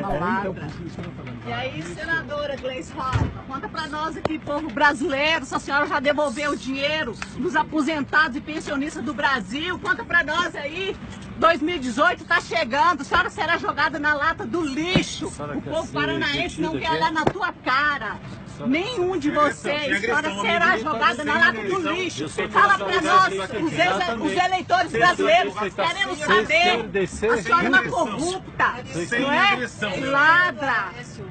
Malandra. E aí, senadora Gleice Hoffmann, conta pra nós aqui, povo brasileiro, se a senhora já devolveu o dinheiro dos aposentados e pensionistas do Brasil, conta pra nós aí. 2018 tá chegando, a senhora será jogada na lata do lixo. O povo paranaense não quer olhar na tua cara. Nenhum de vocês, a senhora será jogada na lata do lixo. Fala pra nós, os, ex- os eleitores brasileiros, queremos saber. A senhora é uma corrupta, não é? Ladra.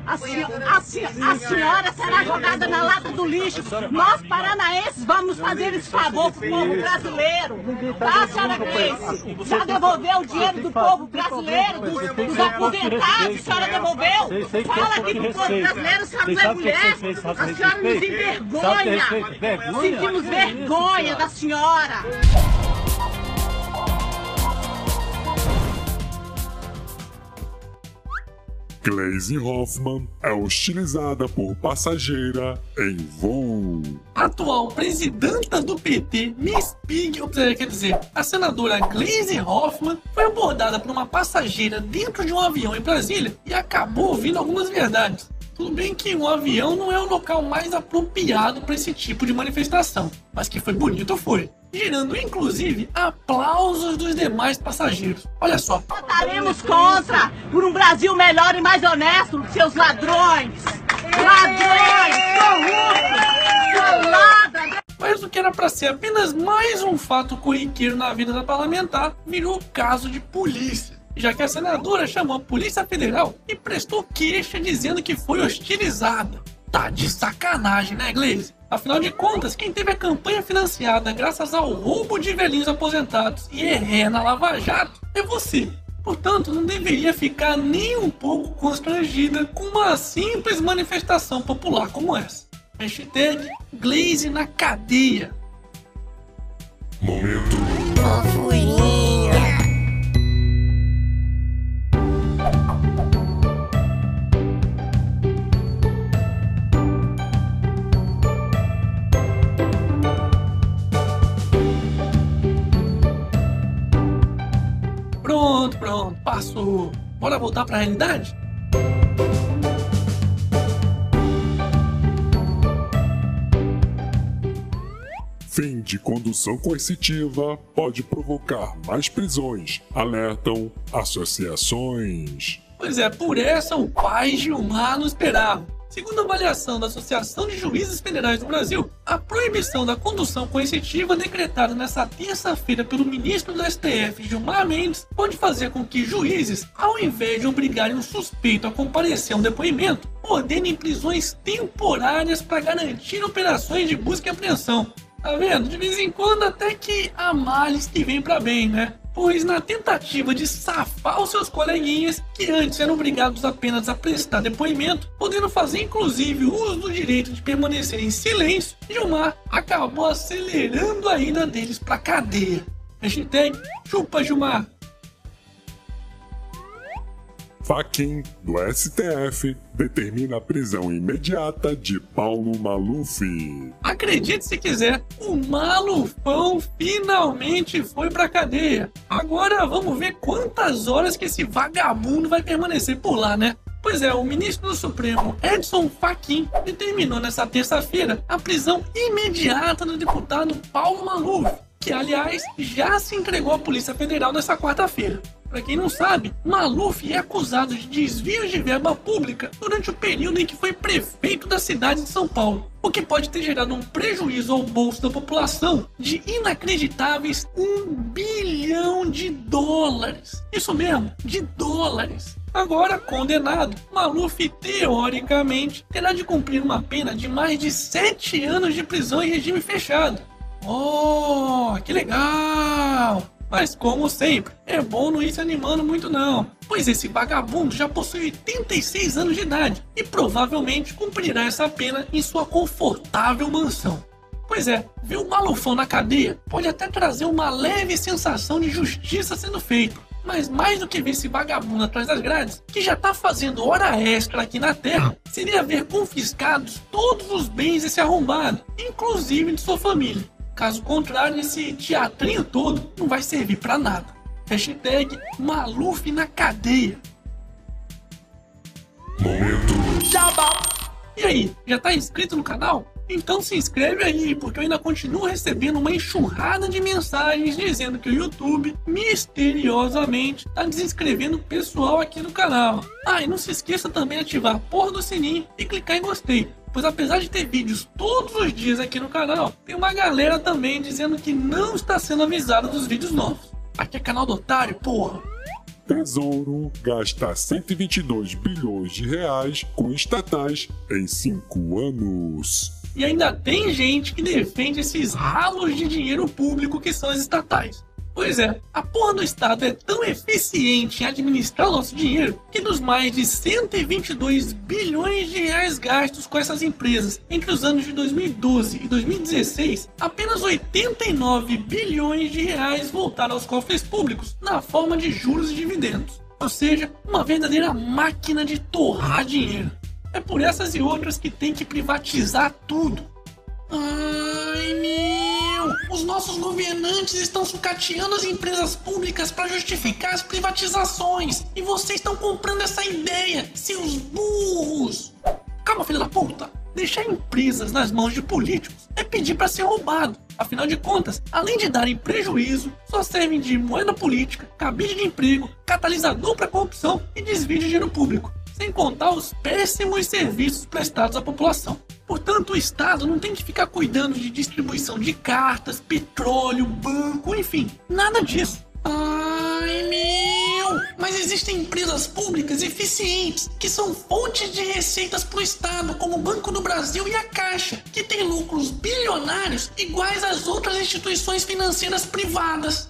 A, se- a se- a senhora será jogada na lata do lixo. Nós, paranaenses, vamos fazer esse favor pro povo brasileiro. Tá, senhora Grace? Já devolveu o dinheiro do povo brasileiro, dos, dos aposentados? A senhora devolveu? Fala aqui pro povo brasileiro, a senhora não é mulher? A senhora nos envergonha. Sentimos vergonha da senhora. Glaze Hoffman é hostilizada por passageira em voo. atual presidenta do PT, Miss Pig, ou quer dizer, a senadora Glaze Hoffmann, foi abordada por uma passageira dentro de um avião em Brasília e acabou ouvindo algumas verdades. Tudo bem que um avião não é o local mais apropriado para esse tipo de manifestação, mas que foi bonito foi, gerando inclusive aplausos dos demais passageiros. Olha só, Votaremos contra por um Brasil melhor e mais honesto, seus ladrões. Ladrões, corruptos, ladra. Mas o que era para ser apenas mais um fato corriqueiro na vida da parlamentar virou caso de polícia, já que a senadora chamou a Polícia Federal e prestou queixa dizendo que foi hostilizada. Tá de sacanagem, né, Gleise? Afinal de contas, quem teve a campanha financiada graças ao roubo de velhinhos aposentados e erré na Lava Jato é você. Portanto, não deveria ficar nem um pouco constrangida com uma simples manifestação popular como essa. Hashtag Glaze na cadeia. Momento passou. Bora voltar pra realidade? Fim de condução coercitiva pode provocar mais prisões, alertam associações. Pois é, por essa o pai Gilmar não esperava. Segundo a avaliação da Associação de Juízes Federais do Brasil, a proibição da condução coercitiva decretada nesta terça-feira pelo ministro do STF, Gilmar Mendes, pode fazer com que juízes, ao invés de obrigarem um suspeito a comparecer a um depoimento, ordenem prisões temporárias para garantir operações de busca e apreensão. Tá vendo? De vez em quando até que há males que vem pra bem, né? Pois na tentativa de safar os seus coleguinhas, que antes eram obrigados apenas a prestar depoimento, podendo fazer inclusive uso do direito de permanecer em silêncio, Gilmar acabou acelerando a ida deles pra cadeia. Hashtag chupa Gilmar. Faquin do STF determina a prisão imediata de Paulo Maluf. Acredite se quiser, o Malufão finalmente foi pra cadeia. Agora vamos ver quantas horas que esse vagabundo vai permanecer por lá, né? Pois é, o ministro do Supremo, Edson Fachin, determinou nessa terça-feira a prisão imediata do deputado Paulo Maluf, que aliás já se entregou à Polícia Federal nessa quarta-feira. Para quem não sabe, Maluf é acusado de desvios de verba pública durante o período em que foi prefeito da cidade de São Paulo, o que pode ter gerado um prejuízo ao bolso da população de inacreditáveis um bilhão de dólares. Isso mesmo, de dólares. Agora condenado, Maluf teoricamente terá de cumprir uma pena de mais de sete anos de prisão em regime fechado. Oh, que legal! Mas como sempre, é bom não ir se animando muito não, pois esse vagabundo já possui 86 anos de idade e provavelmente cumprirá essa pena em sua confortável mansão. Pois é, ver o malufão na cadeia pode até trazer uma leve sensação de justiça sendo feita, mas mais do que ver esse vagabundo atrás das grades, que já tá fazendo hora extra aqui na Terra, seria ver confiscados todos os bens desse arrombado, inclusive de sua família. Caso contrário, esse teatrinho todo não vai servir para nada. Hashtag Maluf na cadeia. Momento. Jabal. E aí, já tá inscrito no canal? Então se inscreve aí, porque eu ainda continuo recebendo uma enxurrada de mensagens dizendo que o YouTube misteriosamente tá desinscrevendo o pessoal aqui no canal. Ah, e não se esqueça também de ativar a porra do sininho e clicar em gostei. Pois apesar de ter vídeos todos os dias aqui no canal, tem uma galera também dizendo que não está sendo avisada dos vídeos novos. Aqui é canal do otário, porra. Tesouro gasta 122 bilhões de reais com estatais em 5 anos. E ainda tem gente que defende esses ralos de dinheiro público que são as estatais. Pois é, a porra do Estado é tão eficiente em administrar nosso dinheiro que dos mais de 122 bilhões de reais gastos com essas empresas entre os anos de 2012 e 2016, apenas 89 bilhões de reais voltaram aos cofres públicos na forma de juros e dividendos. Ou seja, uma verdadeira máquina de torrar dinheiro. É por essas e outras que tem que privatizar tudo. Ai meu! Os nossos governantes estão sucateando as empresas públicas para justificar as privatizações. E vocês estão comprando essa ideia, seus burros! Calma, filho da puta! Deixar empresas nas mãos de políticos é pedir para ser roubado. Afinal de contas, além de darem prejuízo, só servem de moeda política, cabide de emprego, catalisador para corrupção e desvio de dinheiro público sem contar os péssimos serviços prestados à população. Portanto, o Estado não tem que ficar cuidando de distribuição de cartas, petróleo, banco, enfim, nada disso. Ai meu! Mas existem empresas públicas eficientes que são fontes de receitas para o Estado, como o Banco do Brasil e a Caixa, que têm lucros bilionários iguais às outras instituições financeiras privadas.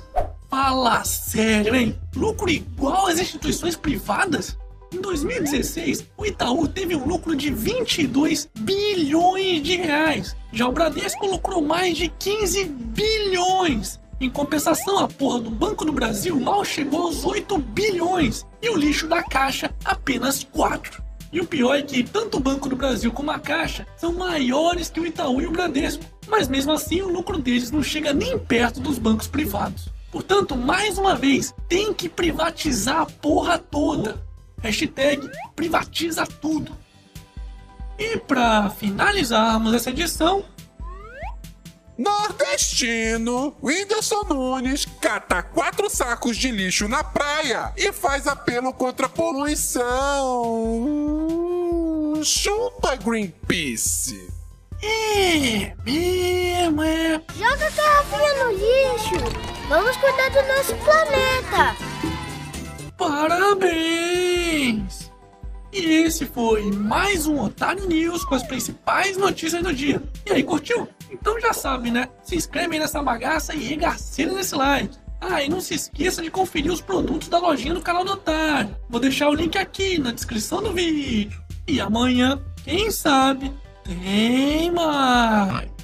Fala sério, hein? Lucro igual às instituições privadas? Em 2016, o Itaú teve um lucro de 22 bilhões de reais. Já o Bradesco lucrou mais de 15 bilhões. Em compensação, a porra do Banco do Brasil mal chegou aos 8 bilhões e o lixo da Caixa apenas 4. E o pior é que tanto o Banco do Brasil como a Caixa são maiores que o Itaú e o Bradesco, mas mesmo assim o lucro deles não chega nem perto dos bancos privados. Portanto, mais uma vez, tem que privatizar a porra toda. Hashtag privatiza tudo. E para finalizarmos essa edição, Nordestino, Whindersson Nunes cata quatro sacos de lixo na praia e faz apelo contra a poluição. Chupa Greenpeace. é mesmo, é. Joga a garrafinha no lixo. Vamos cuidar do nosso planeta. Parabéns! E esse foi mais um Otário News com as principais notícias do dia. E aí, curtiu? Então já sabe, né? Se inscreve aí nessa bagaça e regaceira nesse like. Ah, e não se esqueça de conferir os produtos da lojinha do canal do Otário. Vou deixar o link aqui na descrição do vídeo. E amanhã, quem sabe, tem mais.